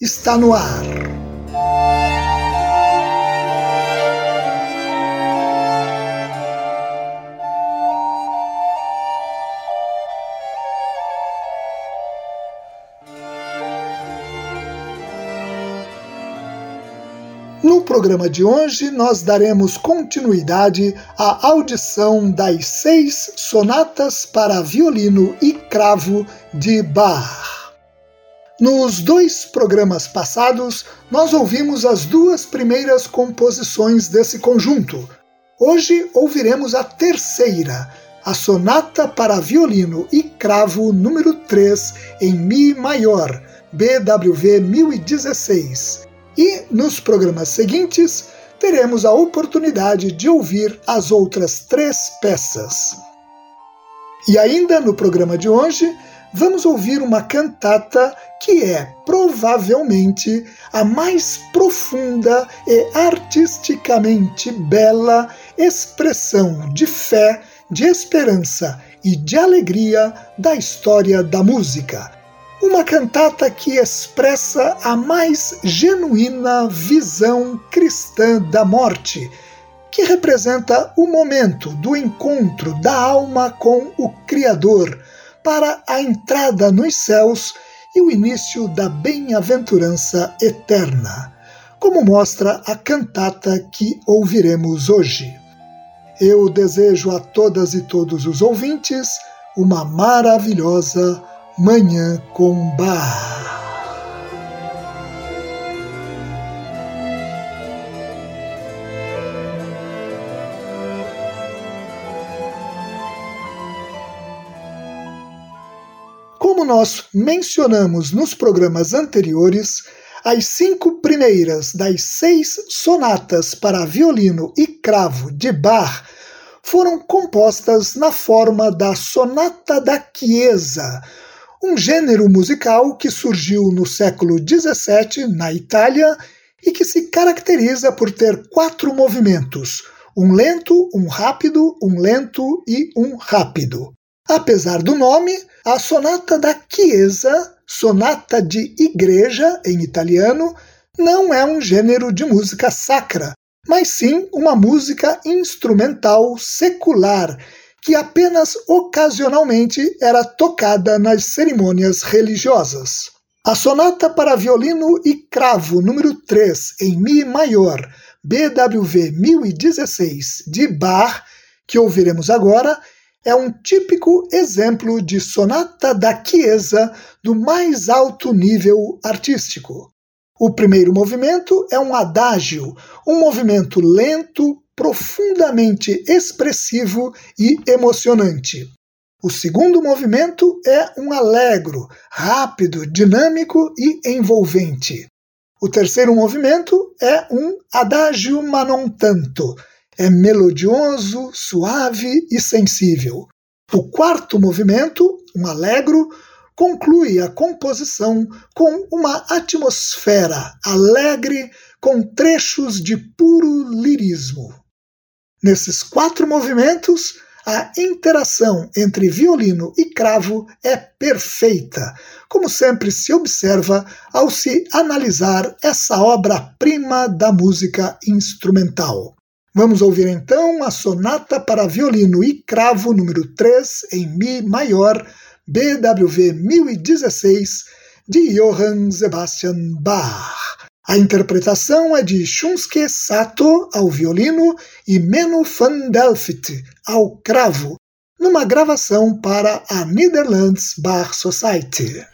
está no ar. No programa de hoje, nós daremos continuidade à audição das seis sonatas para violino e cravo de Bach. Nos dois programas passados, nós ouvimos as duas primeiras composições desse conjunto. Hoje ouviremos a terceira, a Sonata para Violino e Cravo número 3 em Mi maior, BWV 1016. E nos programas seguintes, teremos a oportunidade de ouvir as outras três peças. E ainda no programa de hoje, vamos ouvir uma cantata que é provavelmente a mais profunda e artisticamente bela expressão de fé, de esperança e de alegria da história da música. Uma cantata que expressa a mais genuína visão cristã da morte, que representa o momento do encontro da alma com o Criador para a entrada nos céus e o início da bem-aventurança eterna, como mostra a cantata que ouviremos hoje. Eu desejo a todas e todos os ouvintes uma maravilhosa Manhã com Bar. Como nós mencionamos nos programas anteriores, as cinco primeiras das seis sonatas para violino e cravo de Bach foram compostas na forma da Sonata da Chiesa, um gênero musical que surgiu no século XVII na Itália e que se caracteriza por ter quatro movimentos: um lento, um rápido, um lento e um rápido. Apesar do nome, a sonata da Chiesa, sonata de igreja em italiano, não é um gênero de música sacra, mas sim uma música instrumental secular que apenas ocasionalmente era tocada nas cerimônias religiosas. A sonata para violino e cravo número 3 em mi maior, BWV 1016 de Bach, que ouviremos agora, é um típico exemplo de sonata da Chiesa do mais alto nível artístico. O primeiro movimento é um adágio, um movimento lento, profundamente expressivo e emocionante. O segundo movimento é um allegro, rápido, dinâmico e envolvente. O terceiro movimento é um adagio ma non tanto, é melodioso, suave e sensível. O quarto movimento, um allegro, conclui a composição com uma atmosfera alegre com trechos de puro lirismo. Nesses quatro movimentos, a interação entre violino e cravo é perfeita, como sempre se observa ao se analisar essa obra-prima da música instrumental. Vamos ouvir então a Sonata para Violino e Cravo número 3 em Mi maior, BWV 1016, de Johann Sebastian Bach. A interpretação é de Shunsuke Sato ao violino e Menno van Delft ao cravo, numa gravação para a Netherlands Bar Society.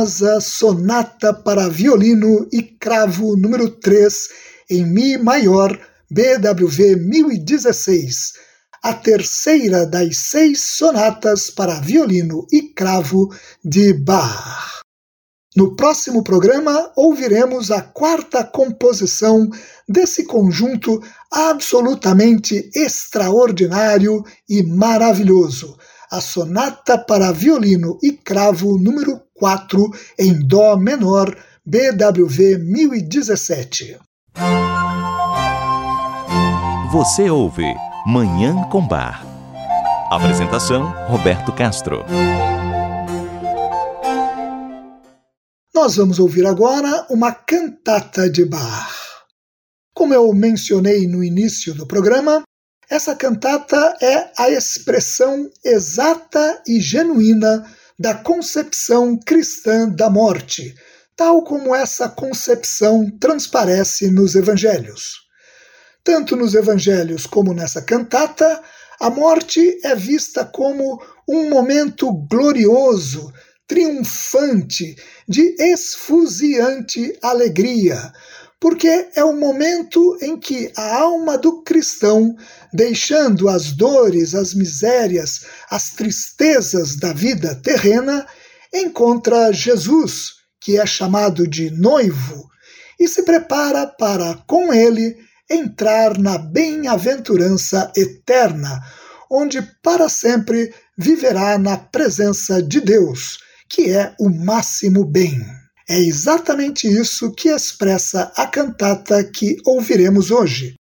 Maravilhosa Sonata para Violino e Cravo número 3 em Mi maior, BWV 1016, a terceira das seis sonatas para violino e cravo de Bach. No próximo programa, ouviremos a quarta composição desse conjunto absolutamente extraordinário e maravilhoso a Sonata para Violino e Cravo número 4 em Dó menor, BWV 1017. Você ouve Manhã com Bar. Apresentação: Roberto Castro. Nós vamos ouvir agora uma cantata de Bach. Como eu mencionei no início do programa, essa cantata é a expressão exata e genuína da concepção cristã da morte, tal como essa concepção transparece nos evangelhos. Tanto nos evangelhos como nessa cantata, a morte é vista como um momento glorioso, triunfante, de esfuziante alegria, porque é o momento em que a alma do cristão, deixando as dores, as misérias, as tristezas da vida terrena, encontra Jesus, que é chamado de noivo, e se prepara para, com ele, entrar na bem-aventurança eterna, onde para sempre viverá na presença de Deus, que é o máximo bem. É exatamente isso que expressa a cantata que ouviremos hoje.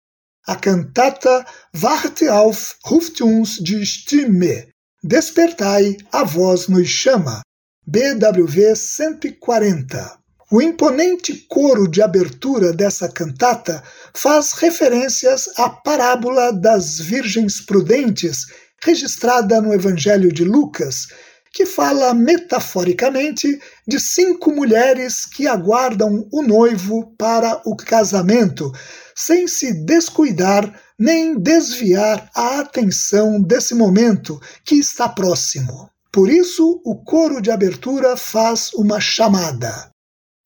A cantata Warte auf, ruft uns Stimme. Despertai, a voz nos chama. BWV 140. O imponente coro de abertura dessa cantata faz referências à parábola das Virgens Prudentes, registrada no Evangelho de Lucas, que fala metaforicamente de cinco mulheres que aguardam o noivo para o casamento, sem se descuidar nem desviar a atenção desse momento que está próximo. Por isso, o coro de abertura faz uma chamada.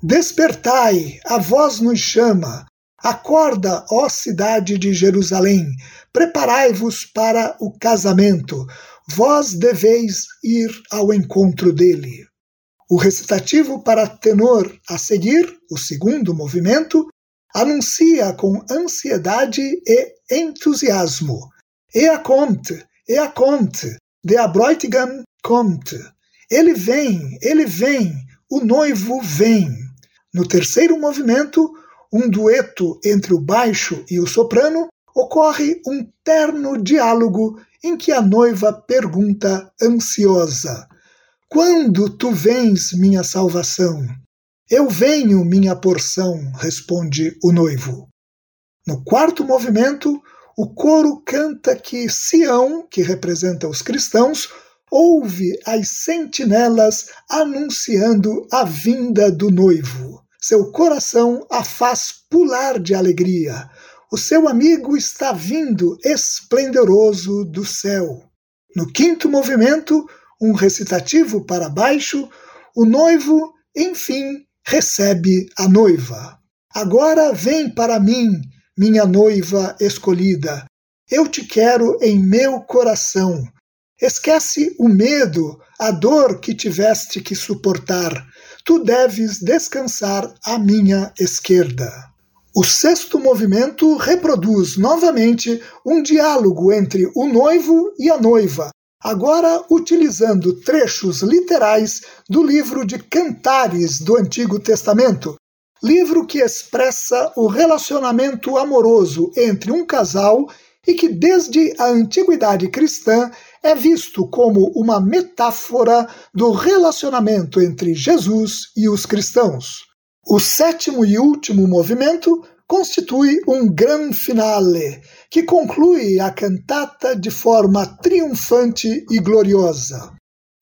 Despertai, a voz nos chama. Acorda, ó cidade de Jerusalém, preparai-vos para o casamento vós deveis ir ao encontro dele. O recitativo para tenor a seguir, o segundo movimento, anuncia com ansiedade e entusiasmo. Ea kommt, ea kommt, der Bräutigam kommt. Ele vem, ele vem, o noivo vem. No terceiro movimento, um dueto entre o baixo e o soprano, ocorre um terno diálogo em que a noiva pergunta ansiosa: Quando tu vens, minha salvação? Eu venho, minha porção, responde o noivo. No quarto movimento, o coro canta que Sião, que representa os cristãos, ouve as sentinelas anunciando a vinda do noivo. Seu coração a faz pular de alegria, o seu amigo está vindo esplendoroso do céu. No quinto movimento, um recitativo para baixo, o noivo, enfim, recebe a noiva. Agora vem para mim, minha noiva escolhida. Eu te quero em meu coração. Esquece o medo, a dor que tiveste que suportar. Tu deves descansar à minha esquerda. O sexto movimento reproduz novamente um diálogo entre o noivo e a noiva, agora utilizando trechos literais do livro de Cantares do Antigo Testamento, livro que expressa o relacionamento amoroso entre um casal e que, desde a antiguidade cristã, é visto como uma metáfora do relacionamento entre Jesus e os cristãos. O sétimo e último movimento constitui um gran finale, que conclui a cantata de forma triunfante e gloriosa.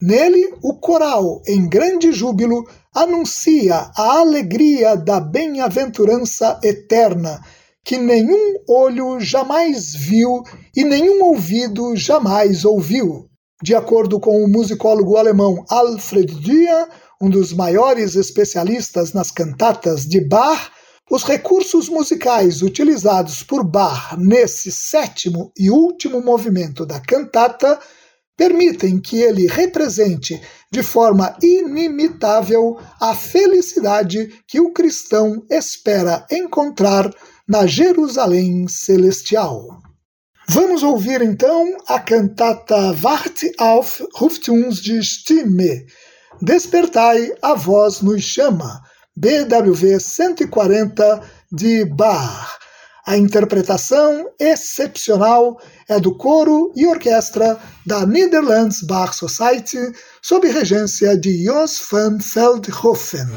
Nele, o coral, em grande júbilo, anuncia a alegria da bem-aventurança eterna, que nenhum olho jamais viu e nenhum ouvido jamais ouviu. De acordo com o musicólogo alemão Alfred Dürer, um dos maiores especialistas nas cantatas de Bach, os recursos musicais utilizados por Bach nesse sétimo e último movimento da cantata permitem que ele represente de forma inimitável a felicidade que o cristão espera encontrar na Jerusalém celestial. Vamos ouvir então a cantata Wart auf, ruft uns die Stimme. Despertai, a voz nos chama. BWV 140 de Bach. A interpretação excepcional é do coro e orquestra da Netherlands Bach Society, sob regência de Jos van Veldhoven.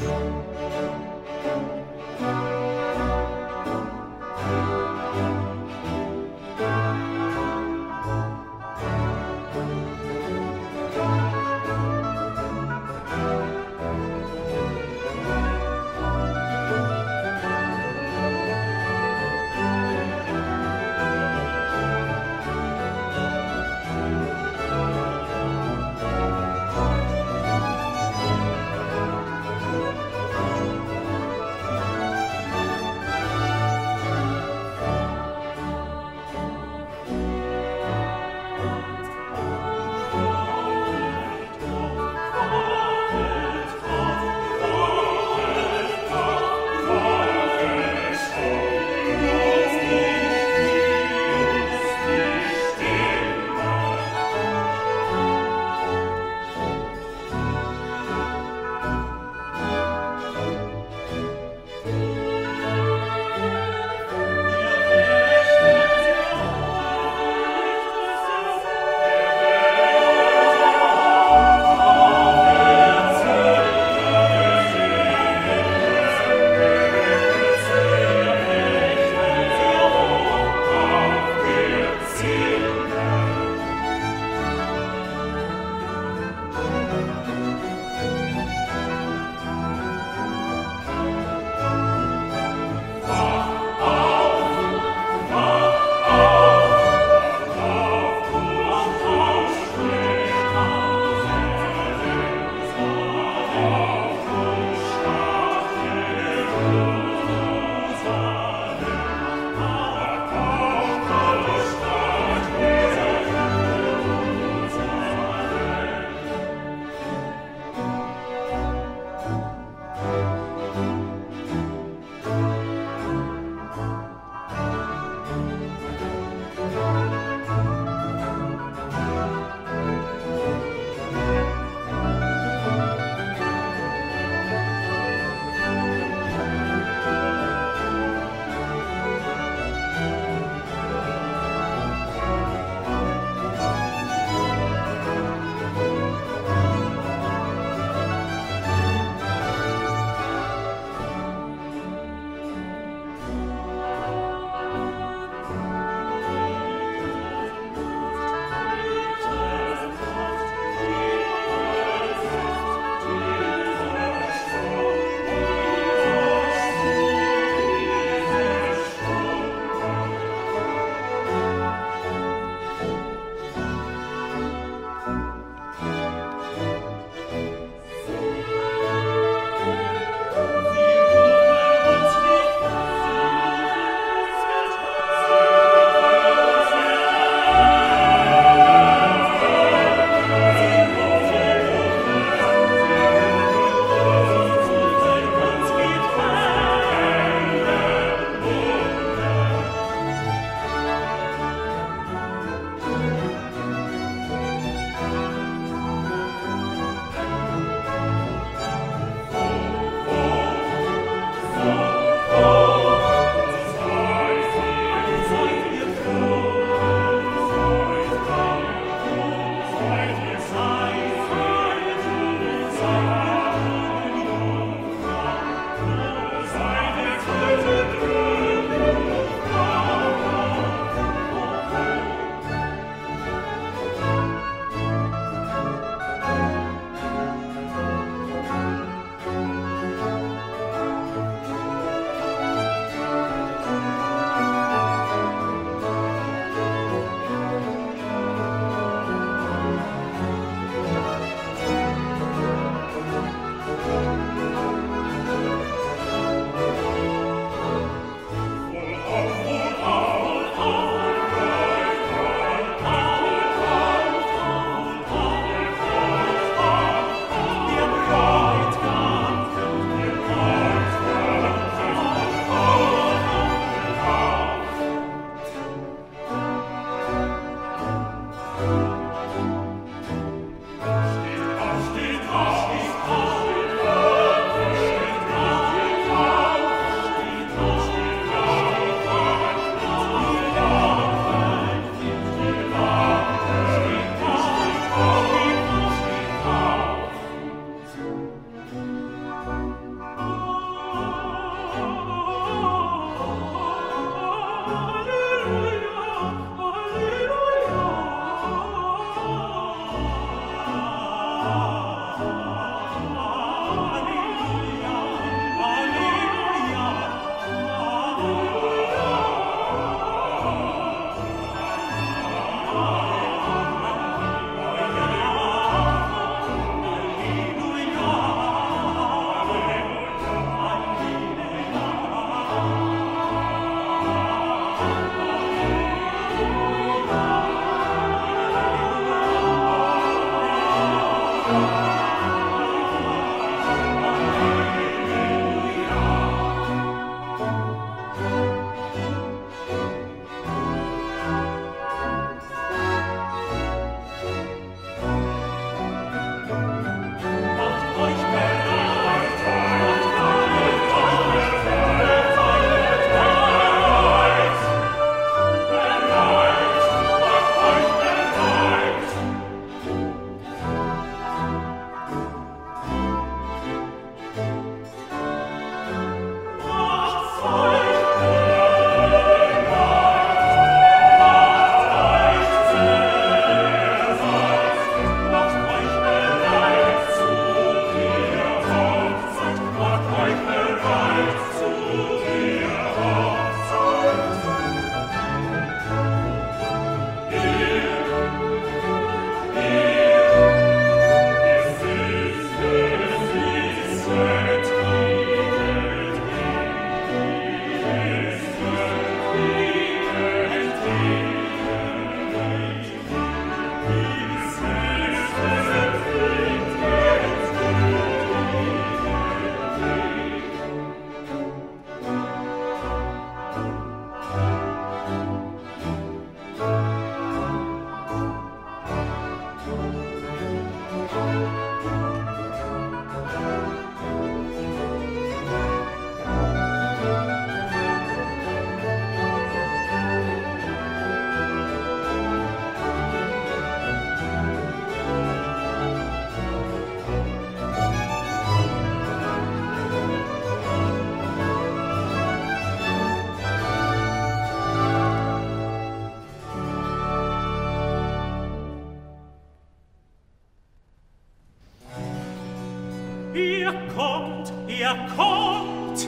Kommt,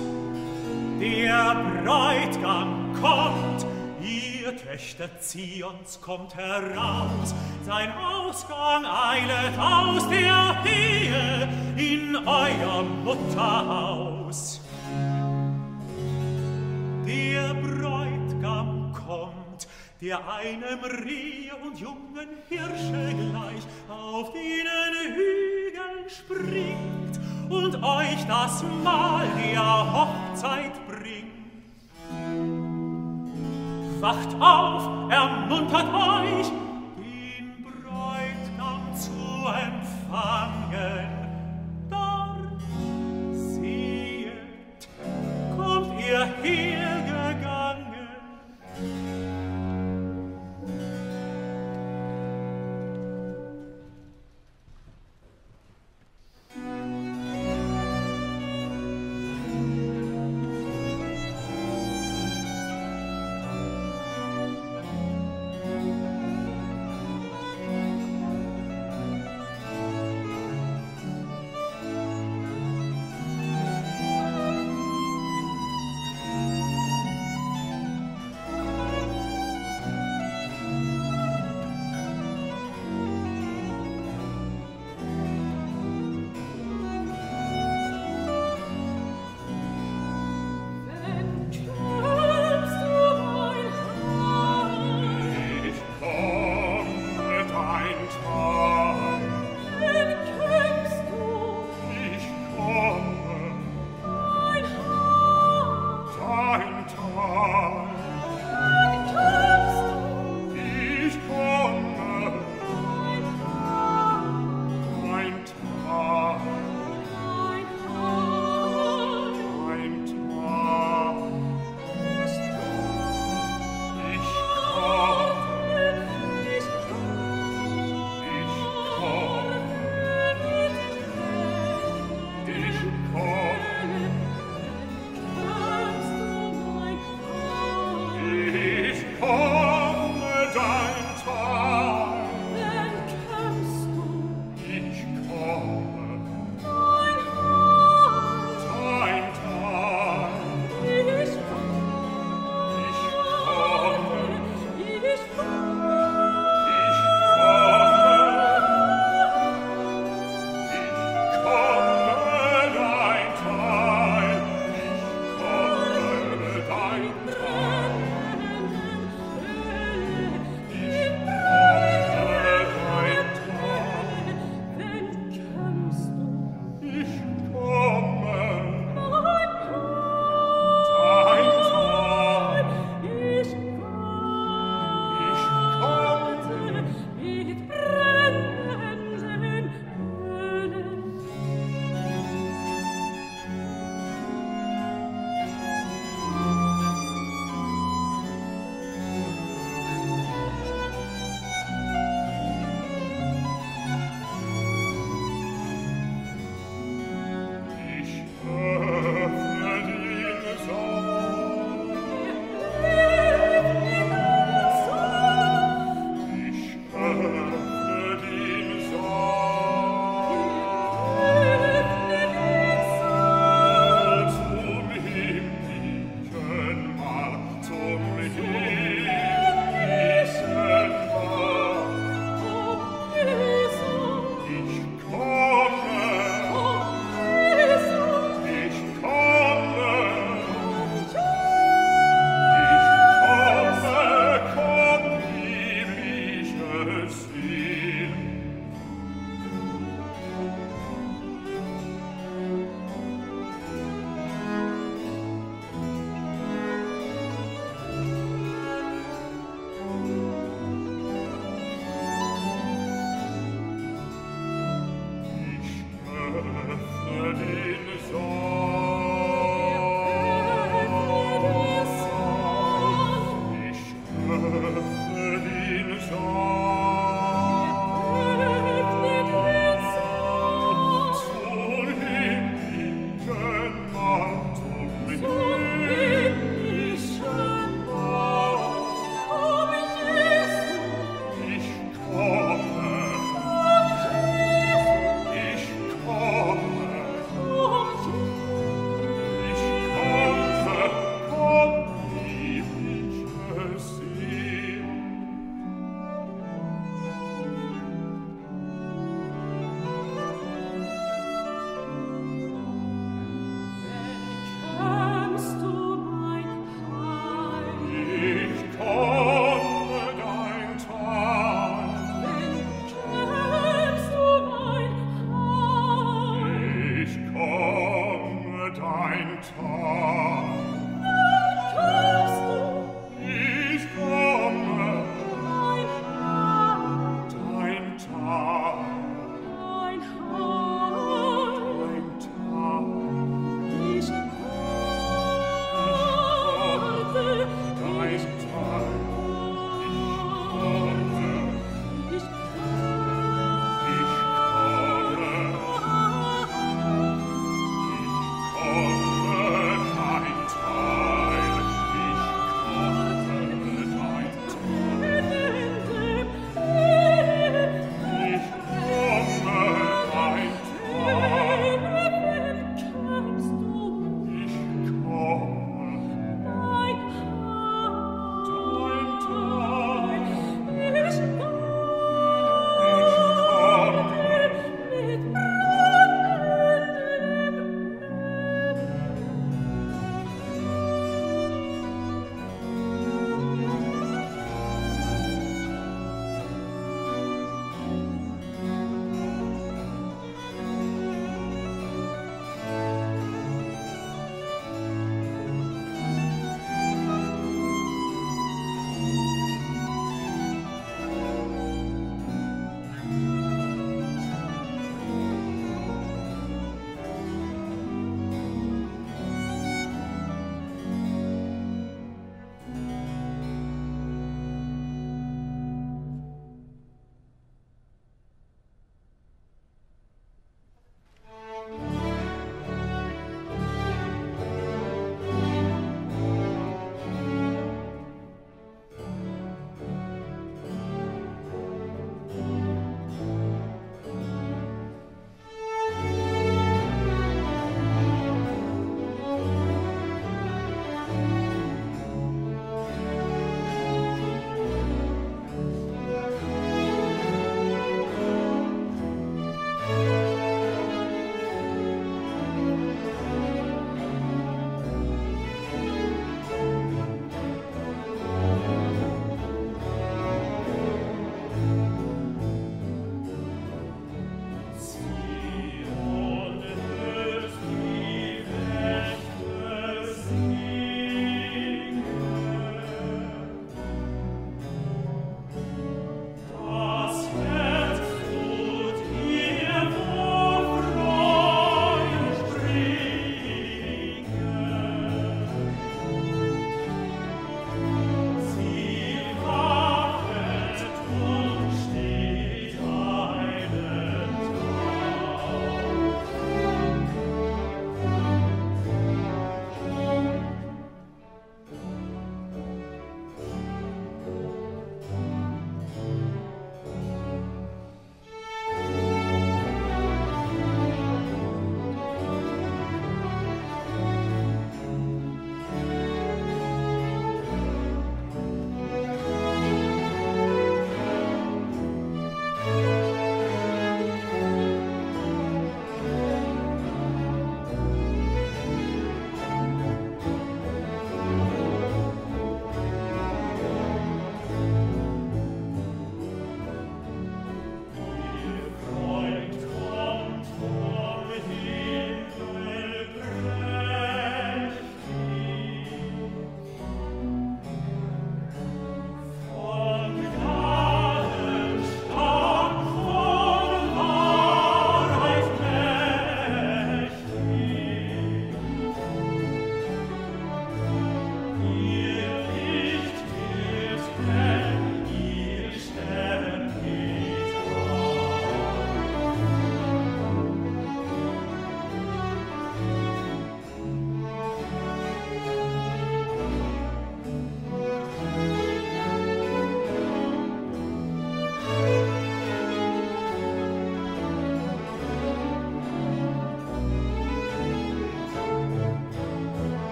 der Bräutigam kommt, ihr Töchter Zions kommt heraus, sein Ausgang eilet aus der Ehe in euer Mutterhaus. Der Bräutigam kommt, der einem Rehe und jungen Hirsche gleich auf denen Hügel springt und euch das Mahl der Hochzeit bringt. Wacht auf, ermuntert euch, den Bräutigam zu empfangen. Dort, sehet, kommt ihr hergegangen.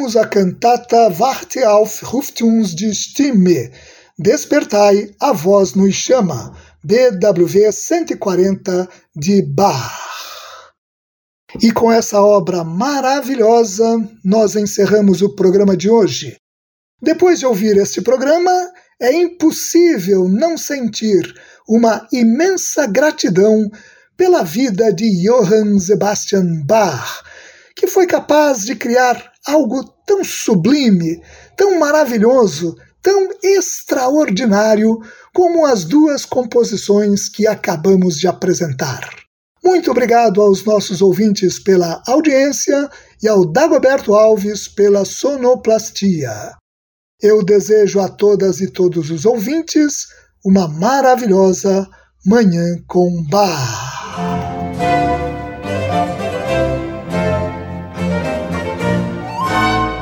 Ouvimos a cantata Warte auf, ruft die Stimme, Despertai, a voz nos chama, BWV 140 de Bach. E com essa obra maravilhosa, nós encerramos o programa de hoje. Depois de ouvir este programa, é impossível não sentir uma imensa gratidão pela vida de Johann Sebastian Bach, que foi capaz de criar algo tão sublime, tão maravilhoso, tão extraordinário como as duas composições que acabamos de apresentar. Muito obrigado aos nossos ouvintes pela audiência e ao Dagoberto Alves pela sonoplastia. Eu desejo a todas e todos os ouvintes uma maravilhosa Manhã com Bar.